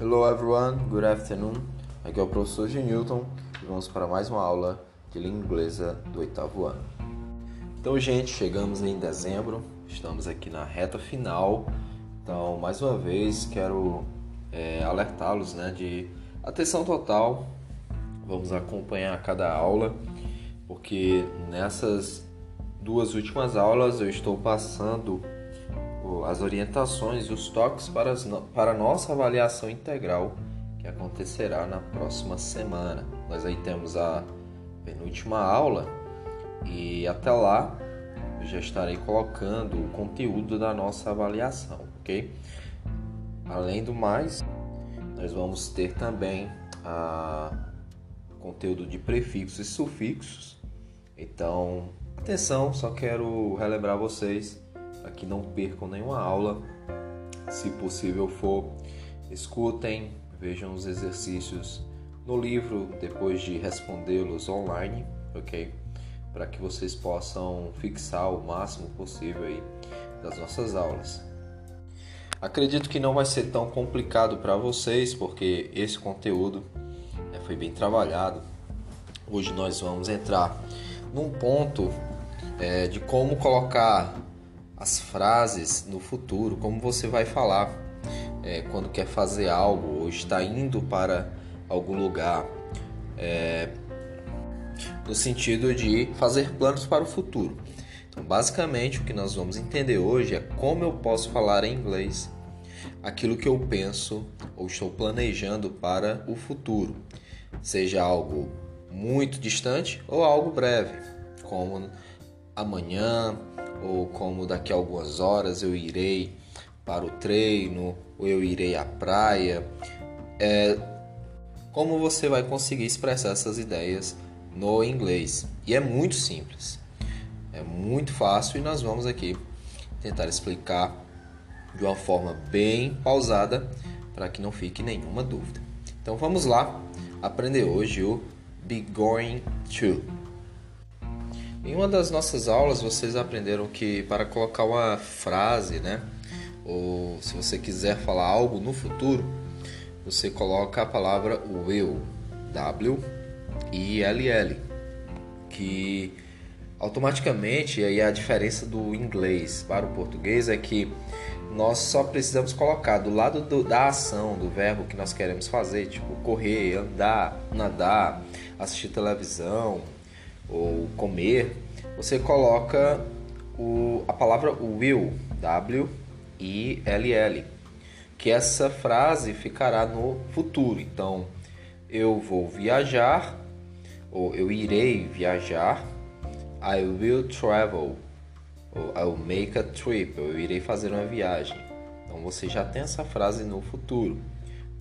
Hello everyone, good afternoon. Aqui é o professor G. Newton e vamos para mais uma aula de língua inglesa do oitavo ano. Então, gente, chegamos em dezembro, estamos aqui na reta final. Então, mais uma vez, quero é, alertá-los né, de atenção total. Vamos acompanhar cada aula, porque nessas duas últimas aulas eu estou passando as orientações e os toques para, as, para a nossa avaliação integral que acontecerá na próxima semana. Nós aí temos a penúltima aula e até lá eu já estarei colocando o conteúdo da nossa avaliação, ok? Além do mais, nós vamos ter também a conteúdo de prefixos e sufixos. Então, atenção, só quero relembrar vocês para que não percam nenhuma aula. Se possível for, escutem, vejam os exercícios no livro depois de respondê-los online, ok? Para que vocês possam fixar o máximo possível aí das nossas aulas. Acredito que não vai ser tão complicado para vocês, porque esse conteúdo né, foi bem trabalhado. Hoje nós vamos entrar num ponto é, de como colocar as frases no futuro, como você vai falar é, quando quer fazer algo ou está indo para algum lugar, é, no sentido de fazer planos para o futuro. Então, basicamente, o que nós vamos entender hoje é como eu posso falar em inglês aquilo que eu penso ou estou planejando para o futuro, seja algo muito distante ou algo breve, como amanhã, ou como daqui a algumas horas eu irei para o treino, ou eu irei à praia. É, como você vai conseguir expressar essas ideias no inglês? E é muito simples, é muito fácil e nós vamos aqui tentar explicar de uma forma bem pausada para que não fique nenhuma dúvida. Então vamos lá aprender hoje o be going to. Em uma das nossas aulas, vocês aprenderam que para colocar uma frase, né? Ou se você quiser falar algo no futuro, você coloca a palavra will, W I L L, que automaticamente aí a diferença do inglês para o português é que nós só precisamos colocar do lado do, da ação, do verbo que nós queremos fazer, tipo correr, andar, nadar, assistir televisão, ou comer, você coloca o, a palavra will, W-I-L-L, que essa frase ficará no futuro. Então, eu vou viajar, ou eu irei viajar, I will travel, ou I will make a trip, eu irei fazer uma viagem. Então, você já tem essa frase no futuro.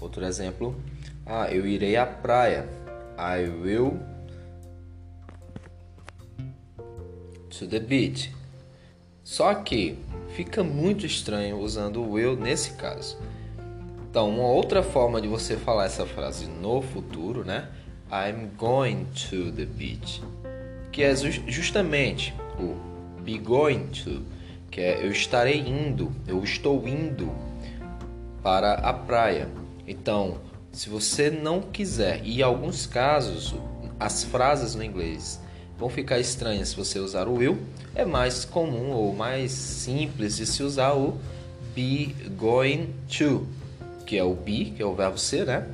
Outro exemplo, ah, eu irei à praia, I will to the beach. Só que fica muito estranho usando o will nesse caso. Então, uma outra forma de você falar essa frase no futuro, né? I'm going to the beach. Que é justamente o be going to, que é eu estarei indo, eu estou indo para a praia. Então, se você não quiser, e em alguns casos, as frases no inglês vão ficar estranhas se você usar o will. É mais comum ou mais simples de se usar o be going to, que é o be, que é o verbo ser, né?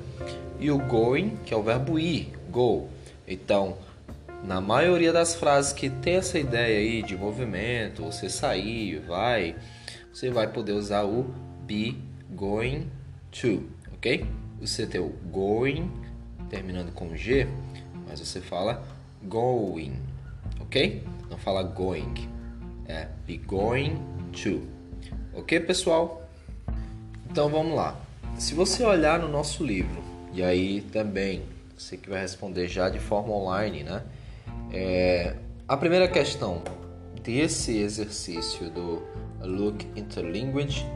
E o going, que é o verbo ir, go. Então, na maioria das frases que tem essa ideia aí de movimento, você sair, vai, você vai poder usar o be going to, ok? Você tem o going terminando com G, mas você fala going, ok? Não fala going, é be going to, ok, pessoal? Então vamos lá. Se você olhar no nosso livro, e aí também você que vai responder já de forma online, né? É, a primeira questão desse exercício do Look into Language,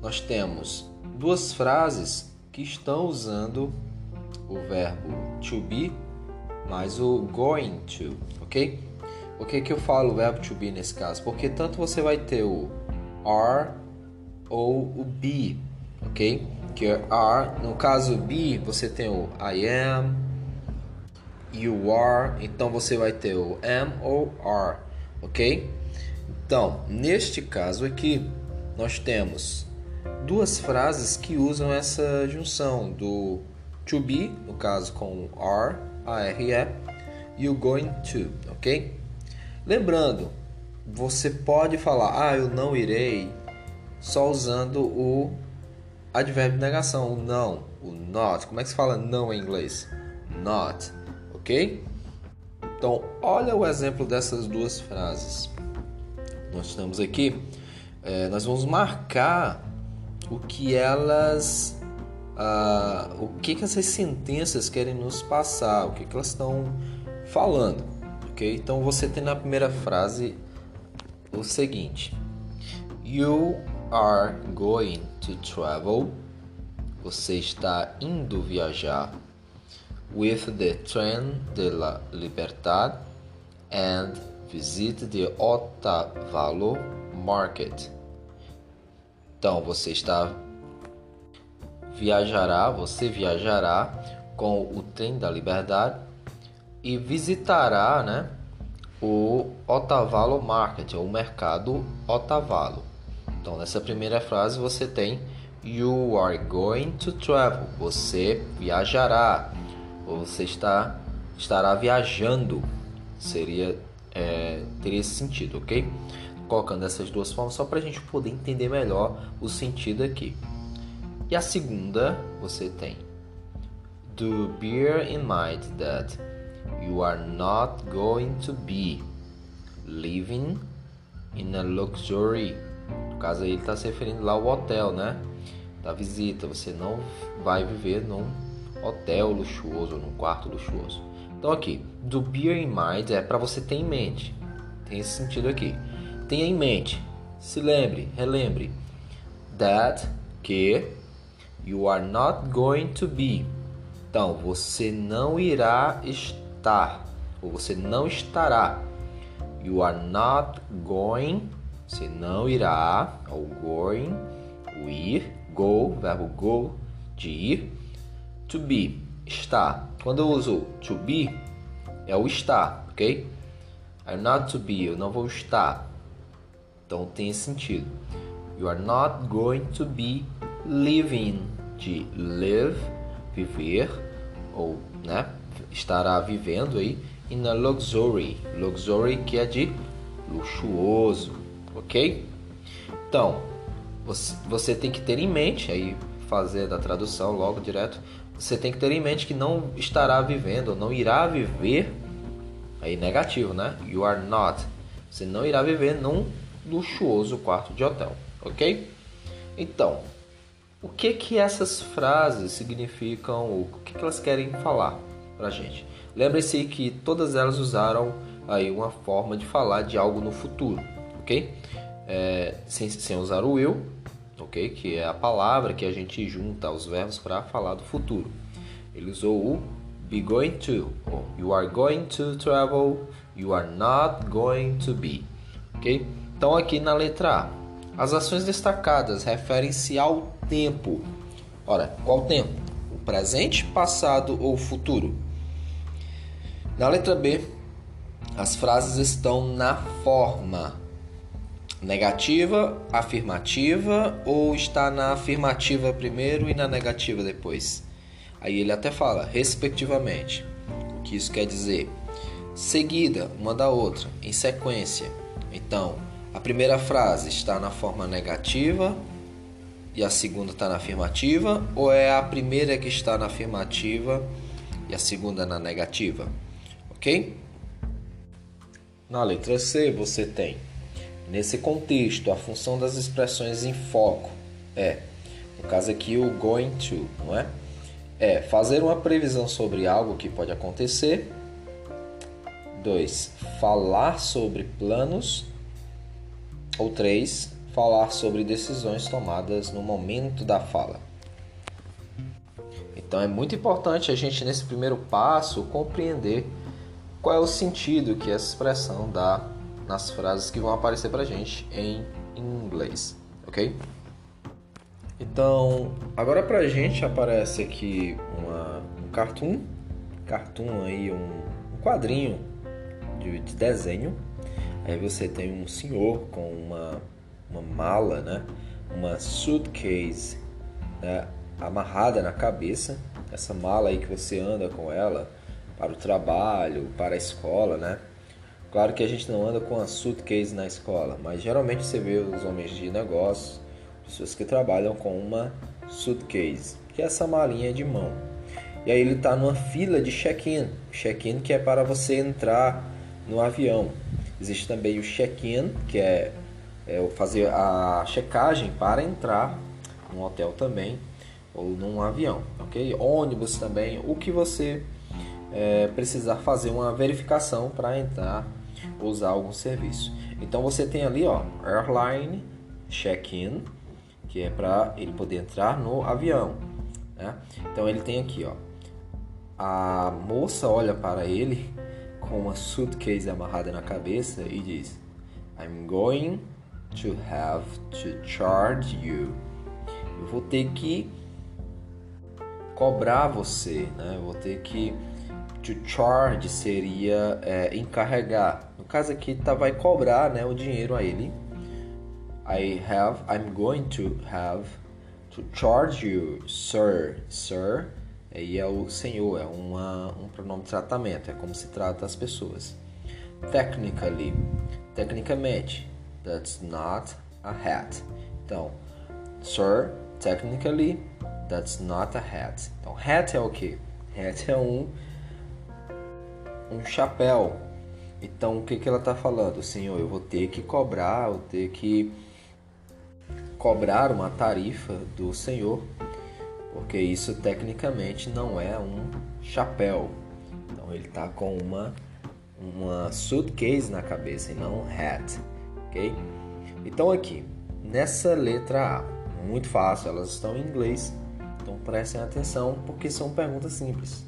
nós temos duas frases que estão usando o verbo to be mais o going to, ok? O que que eu falo verbo to be nesse caso? Porque tanto você vai ter o are ou o be, ok? que é are. No caso be, você tem o I am, you are. Então você vai ter o am ou are, ok? Então, neste caso aqui, nós temos duas frases que usam essa junção do to be, no caso com are, are, o going to, ok? Lembrando, você pode falar, ah, eu não irei, só usando o advérbio de negação, o não, o not. Como é que se fala não em inglês? Not, ok? Então, olha o exemplo dessas duas frases. Nós estamos aqui, é, nós vamos marcar o que elas, ah, o que, que essas sentenças querem nos passar, o que, que elas estão falando, ok? Então, você tem na primeira frase o seguinte: You are going to travel. Você está indo viajar with the train de la Libertad and visit the Otavalo Market. Então você está viajará, você viajará com o trem da Liberdade e visitará, né, o Otavalo Market, o mercado Otavalo. Então, nessa primeira frase você tem You are going to travel. Você viajará. Ou você está estará viajando. Seria é, teria esse sentido, ok? Colocando essas duas formas só para a gente poder entender melhor o sentido aqui. E a segunda você tem Do bear in mind that you are not going to be living in a luxury no caso aí ele está se referindo lá ao hotel, né? Da visita. Você não vai viver num hotel luxuoso, num quarto luxuoso. Então aqui, do bear in mind é para você ter em mente. Tem esse sentido aqui. Tenha em mente. Se lembre, relembre. That que you are not going to be. Então, você não irá estar ou você não estará. You are not going você não irá ao going, o ir, go, verbo go, de ir. To be, estar. Quando eu uso to be, é o estar, ok? I'm not to be, eu não vou estar. Então tem esse sentido. You are not going to be living, de live, viver, ou, né? Estará vivendo aí, in a luxury. Luxury que é de luxuoso ok? Então, você, você tem que ter em mente, aí fazer da tradução logo direto, você tem que ter em mente que não estará vivendo, não irá viver, aí negativo, né? You are not. Você não irá viver num luxuoso quarto de hotel, ok? Então, o que que essas frases significam, o que, que elas querem falar pra gente? Lembre-se que todas elas usaram aí uma forma de falar de algo no futuro ok? É, sem, sem usar o will, ok? Que é a palavra que a gente junta aos verbos para falar do futuro. Ele usou o be going to, ou you are going to travel, you are not going to be, ok? Então aqui na letra A, as ações destacadas referem-se ao tempo. Ora, qual tempo? O presente, passado ou futuro? Na letra B, as frases estão na forma Negativa, afirmativa ou está na afirmativa primeiro e na negativa depois? Aí ele até fala, respectivamente. O que isso quer dizer? Seguida uma da outra, em sequência. Então, a primeira frase está na forma negativa e a segunda está na afirmativa, ou é a primeira que está na afirmativa e a segunda na negativa? Ok? Na letra C você tem Nesse contexto, a função das expressões em foco é, no caso aqui, o going to, não é? É fazer uma previsão sobre algo que pode acontecer. 2. Falar sobre planos. Ou 3. Falar sobre decisões tomadas no momento da fala. Então é muito importante a gente, nesse primeiro passo, compreender qual é o sentido que essa expressão dá nas frases que vão aparecer pra gente em inglês, ok? Então, agora pra gente aparece aqui uma, um cartoon, cartoon aí, um, um quadrinho de, de, desenho. Aí você tem um senhor com uma, uma mala, né? Uma suitcase né? amarrada na cabeça. Essa mala aí que você anda com ela para o trabalho, para a escola, né? Claro que a gente não anda com a suitcase na escola, mas geralmente você vê os homens de negócios, pessoas que trabalham com uma suitcase, que é essa malinha de mão. E aí ele está numa fila de check-in, check-in que é para você entrar no avião. Existe também o check-in, que é, é fazer a checagem para entrar no hotel também ou num avião, ok? Ônibus também, o que você é, precisar fazer uma verificação para entrar usar algum serviço. Então você tem ali, ó, airline check-in, que é para ele poder entrar no avião. Né? Então ele tem aqui, ó, a moça olha para ele com uma suitcase amarrada na cabeça e diz: I'm going to have to charge you. Eu vou ter que cobrar você, né? Eu vou ter que to charge seria é, encarregar. No caso aqui tá vai cobrar, né, o dinheiro a ele. I have I'm going to have to charge you, sir. Sir e é o senhor, é uma, um pronome de tratamento, é como se trata as pessoas. Technically, tecnicamente, that's not a hat. Então, sir, technically, that's not a hat. Então, hat é o que? Hat é um um chapéu. Então, o que, que ela está falando? Senhor, eu vou ter que cobrar, eu vou ter que cobrar uma tarifa do Senhor, porque isso tecnicamente não é um chapéu. Então, ele está com uma, uma suitcase na cabeça e não hat, ok? Então, aqui, nessa letra A, muito fácil, elas estão em inglês, então prestem atenção porque são perguntas simples.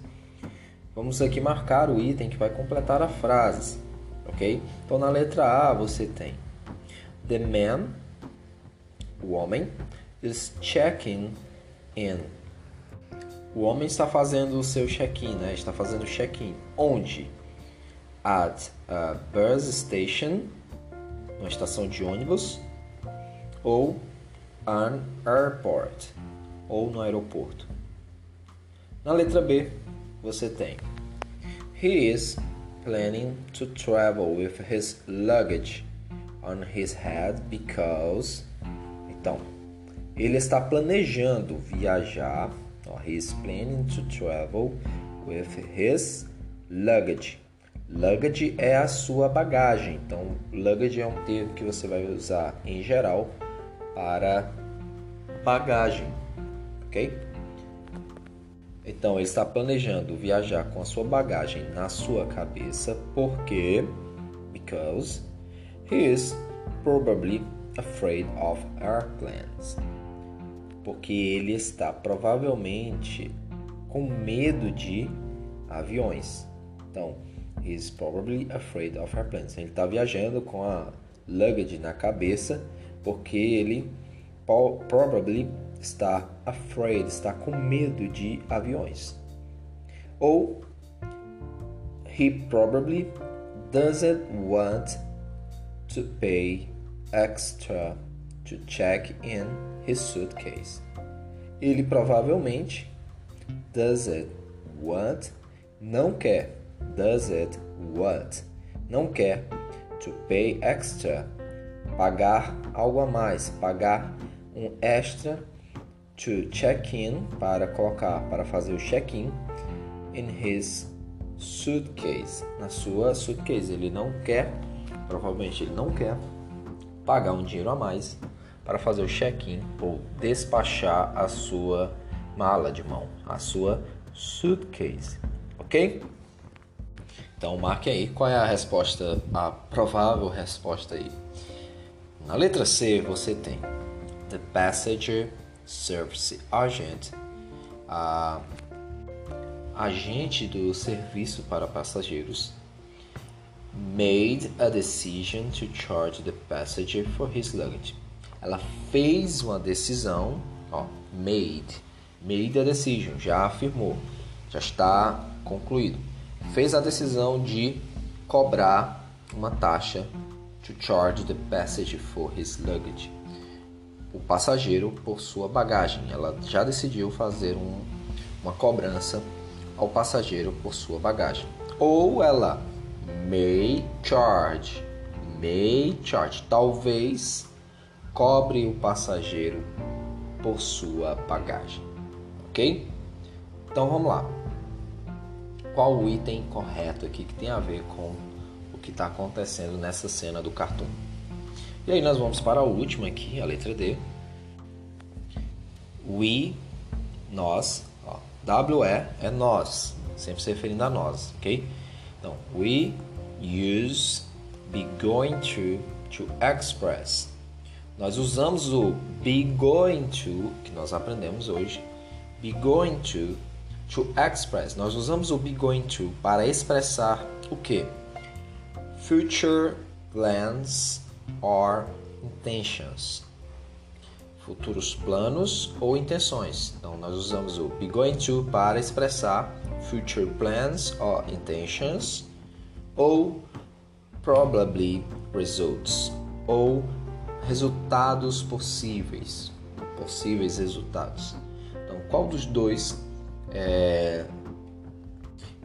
Vamos aqui marcar o item que vai completar a frase, ok? Então na letra A você tem The man, o homem, is checking in. O homem está fazendo o seu check-in, né? Está fazendo check-in. Onde? At a bus station, uma estação de ônibus, ou an airport, ou no aeroporto. Na letra B, você tem He is planning to travel with his luggage on his head because. Então, ele está planejando viajar. Ó, he is planning to travel with his luggage. Luggage é a sua bagagem. Então, luggage é um termo que você vai usar em geral para bagagem, ok? Então ele está planejando viajar com a sua bagagem na sua cabeça porque because he is probably afraid of airplanes. Porque ele está provavelmente com medo de aviões. Então, he is probably afraid of airplanes. Ele está viajando com a luggage na cabeça porque ele probably está afraid, está com medo de aviões. Ou he probably doesn't want to pay extra to check in his suitcase. Ele provavelmente doesn't want, não quer, doesn't want, não quer to pay extra, pagar algo a mais, pagar um extra to check in para colocar para fazer o check-in in his suitcase na sua suitcase ele não quer provavelmente ele não quer pagar um dinheiro a mais para fazer o check-in ou despachar a sua mala de mão a sua suitcase ok? Então marque aí qual é a resposta a provável resposta aí. Na letra C você tem the passenger Service Agent, a agente do serviço para passageiros, made a decision to charge the passenger for his luggage. Ela fez uma decisão Ó, made. Made a decision, já afirmou, já está concluído. Fez a decisão de cobrar uma taxa to charge the passage for his luggage. O passageiro por sua bagagem. Ela já decidiu fazer um, uma cobrança ao passageiro por sua bagagem. Ou ela may charge, may charge, talvez cobre o passageiro por sua bagagem, ok? Então vamos lá. Qual o item correto aqui que tem a ver com o que está acontecendo nessa cena do cartoon? E aí nós vamos para a última aqui, a letra D. We, nós, ó, W-E é nós, sempre se referindo a nós, ok? Então, we use be going to to express. Nós usamos o be going to, que nós aprendemos hoje, be going to to express. Nós usamos o be going to para expressar o que? Future plans or intentions. Futuros planos ou intenções. Então nós usamos o be going to para expressar future plans or intentions ou probably results ou resultados possíveis, possíveis resultados. Então, qual dos dois é,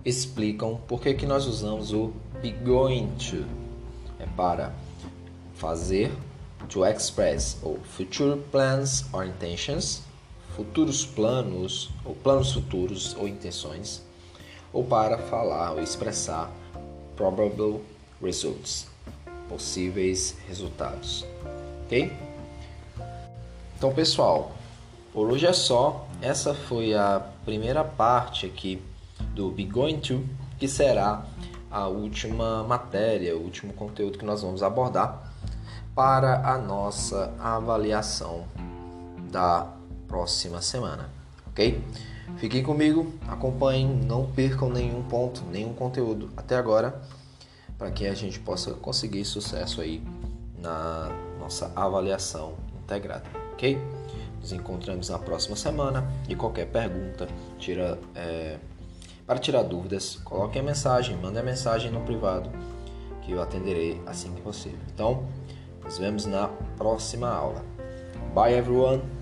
explicam por que, que nós usamos o be going to? É para fazer, to express, ou future plans or intentions, futuros planos, ou planos futuros ou intenções, ou para falar ou expressar probable results, possíveis resultados. Ok? Então, pessoal, por hoje é só. Essa foi a primeira parte aqui do Be Going To, que será a última matéria, o último conteúdo que nós vamos abordar para a nossa avaliação da próxima semana, ok? Fiquem comigo, acompanhem, não percam nenhum ponto, nenhum conteúdo até agora, para que a gente possa conseguir sucesso aí na nossa avaliação integrada, ok? Nos encontramos na próxima semana e qualquer pergunta, tira, é, para tirar dúvidas, coloque a mensagem, mande a mensagem no privado que eu atenderei assim que possível. Então, nos vemos na próxima aula. Bye everyone!